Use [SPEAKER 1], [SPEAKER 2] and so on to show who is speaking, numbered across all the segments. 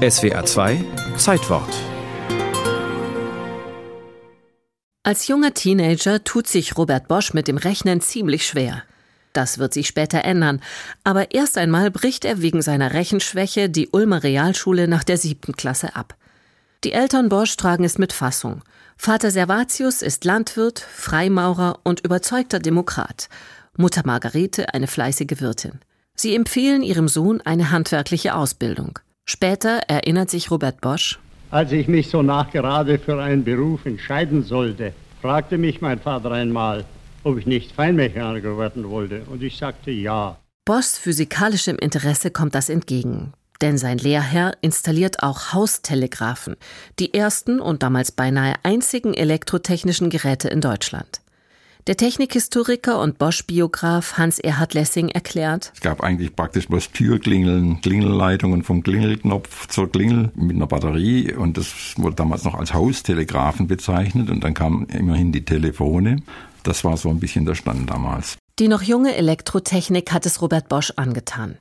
[SPEAKER 1] SWA 2 Zeitwort
[SPEAKER 2] Als junger Teenager tut sich Robert Bosch mit dem Rechnen ziemlich schwer. Das wird sich später ändern, aber erst einmal bricht er wegen seiner Rechenschwäche die Ulmer Realschule nach der siebten Klasse ab. Die Eltern Bosch tragen es mit Fassung. Vater Servatius ist Landwirt, Freimaurer und überzeugter Demokrat. Mutter Margarete eine fleißige Wirtin. Sie empfehlen ihrem Sohn eine handwerkliche Ausbildung. Später erinnert sich Robert Bosch.
[SPEAKER 3] Als ich mich so nachgerade für einen Beruf entscheiden sollte, fragte mich mein Vater einmal, ob ich nicht Feinmechaniker werden wollte, und ich sagte ja.
[SPEAKER 2] Boschs physikalischem Interesse kommt das entgegen, denn sein Lehrherr installiert auch Haustelegraphen, die ersten und damals beinahe einzigen elektrotechnischen Geräte in Deutschland. Der Technikhistoriker und Bosch-Biograf Hans-Erhard Lessing erklärt,
[SPEAKER 4] es gab eigentlich praktisch bloß Türklingeln, Klingelleitungen vom Klingelknopf zur Klingel mit einer Batterie und das wurde damals noch als Haustelegraphen bezeichnet und dann kamen immerhin die Telefone. Das war so ein bisschen der Stand damals.
[SPEAKER 2] Die noch junge Elektrotechnik hat es Robert Bosch angetan.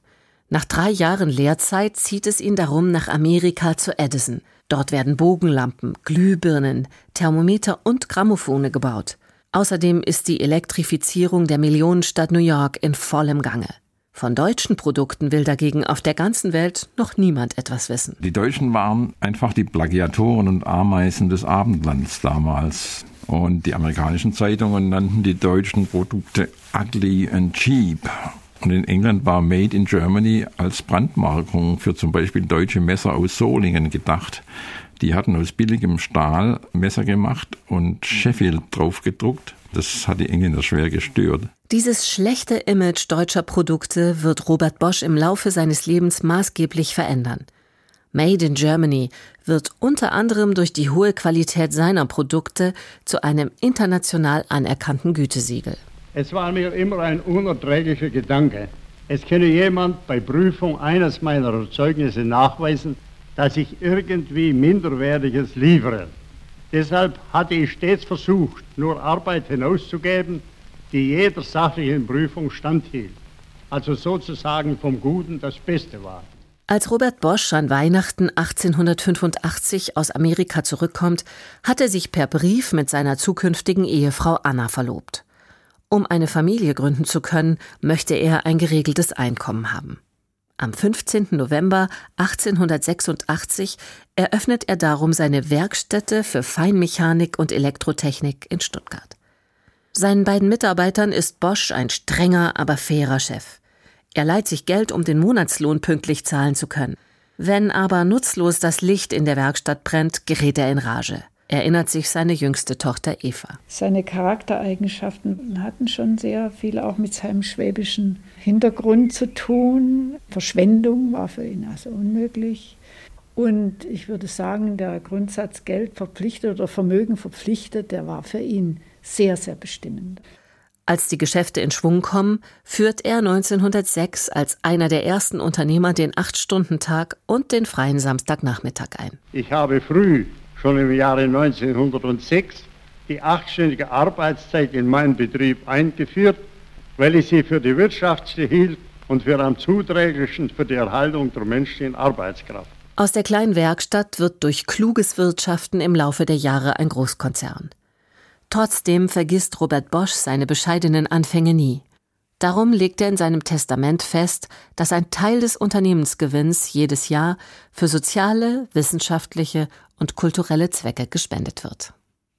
[SPEAKER 2] Nach drei Jahren Lehrzeit zieht es ihn darum nach Amerika zu Edison. Dort werden Bogenlampen, Glühbirnen, Thermometer und Grammophone gebaut. Außerdem ist die Elektrifizierung der Millionenstadt New York in vollem Gange. Von deutschen Produkten will dagegen auf der ganzen Welt noch niemand etwas wissen.
[SPEAKER 4] Die Deutschen waren einfach die Plagiatoren und Ameisen des Abendlands damals. Und die amerikanischen Zeitungen nannten die deutschen Produkte ugly and cheap. Und in England war Made in Germany als Brandmarkung für zum Beispiel deutsche Messer aus Solingen gedacht. Die hatten aus billigem Stahl Messer gemacht und Sheffield draufgedruckt. Das hat die Engländer schwer gestört.
[SPEAKER 2] Dieses schlechte Image deutscher Produkte wird Robert Bosch im Laufe seines Lebens maßgeblich verändern. Made in Germany wird unter anderem durch die hohe Qualität seiner Produkte zu einem international anerkannten Gütesiegel.
[SPEAKER 3] Es war mir immer ein unerträglicher Gedanke. Es könne jemand bei Prüfung eines meiner Erzeugnisse nachweisen, dass ich irgendwie Minderwertiges liefere. Deshalb hatte ich stets versucht, nur Arbeit hinauszugeben, die jeder sachlichen Prüfung standhielt, also sozusagen vom Guten das Beste war.
[SPEAKER 2] Als Robert Bosch an Weihnachten 1885 aus Amerika zurückkommt, hat er sich per Brief mit seiner zukünftigen Ehefrau Anna verlobt. Um eine Familie gründen zu können, möchte er ein geregeltes Einkommen haben. Am 15. November 1886 eröffnet er darum seine Werkstätte für Feinmechanik und Elektrotechnik in Stuttgart. Seinen beiden Mitarbeitern ist Bosch ein strenger, aber fairer Chef. Er leiht sich Geld, um den Monatslohn pünktlich zahlen zu können. Wenn aber nutzlos das Licht in der Werkstatt brennt, gerät er in Rage erinnert sich seine jüngste Tochter Eva.
[SPEAKER 5] Seine Charaktereigenschaften hatten schon sehr viel auch mit seinem schwäbischen Hintergrund zu tun. Verschwendung war für ihn also unmöglich. Und ich würde sagen, der Grundsatz Geld verpflichtet oder Vermögen verpflichtet, der war für ihn sehr, sehr bestimmend.
[SPEAKER 2] Als die Geschäfte in Schwung kommen, führt er 1906 als einer der ersten Unternehmer den Acht-Stunden-Tag und den freien Samstagnachmittag ein.
[SPEAKER 3] Ich habe früh schon im Jahre 1906 die achtstündige Arbeitszeit in meinen Betrieb eingeführt, weil ich sie für die wirtschaftliche hielt und für am zuträglichsten für die Erhaltung der menschlichen Arbeitskraft.
[SPEAKER 2] Aus der kleinen Werkstatt wird durch kluges Wirtschaften im Laufe der Jahre ein Großkonzern. Trotzdem vergisst Robert Bosch seine bescheidenen Anfänge nie. Darum legt er in seinem Testament fest, dass ein Teil des Unternehmensgewinns jedes Jahr für soziale, wissenschaftliche und kulturelle Zwecke gespendet wird.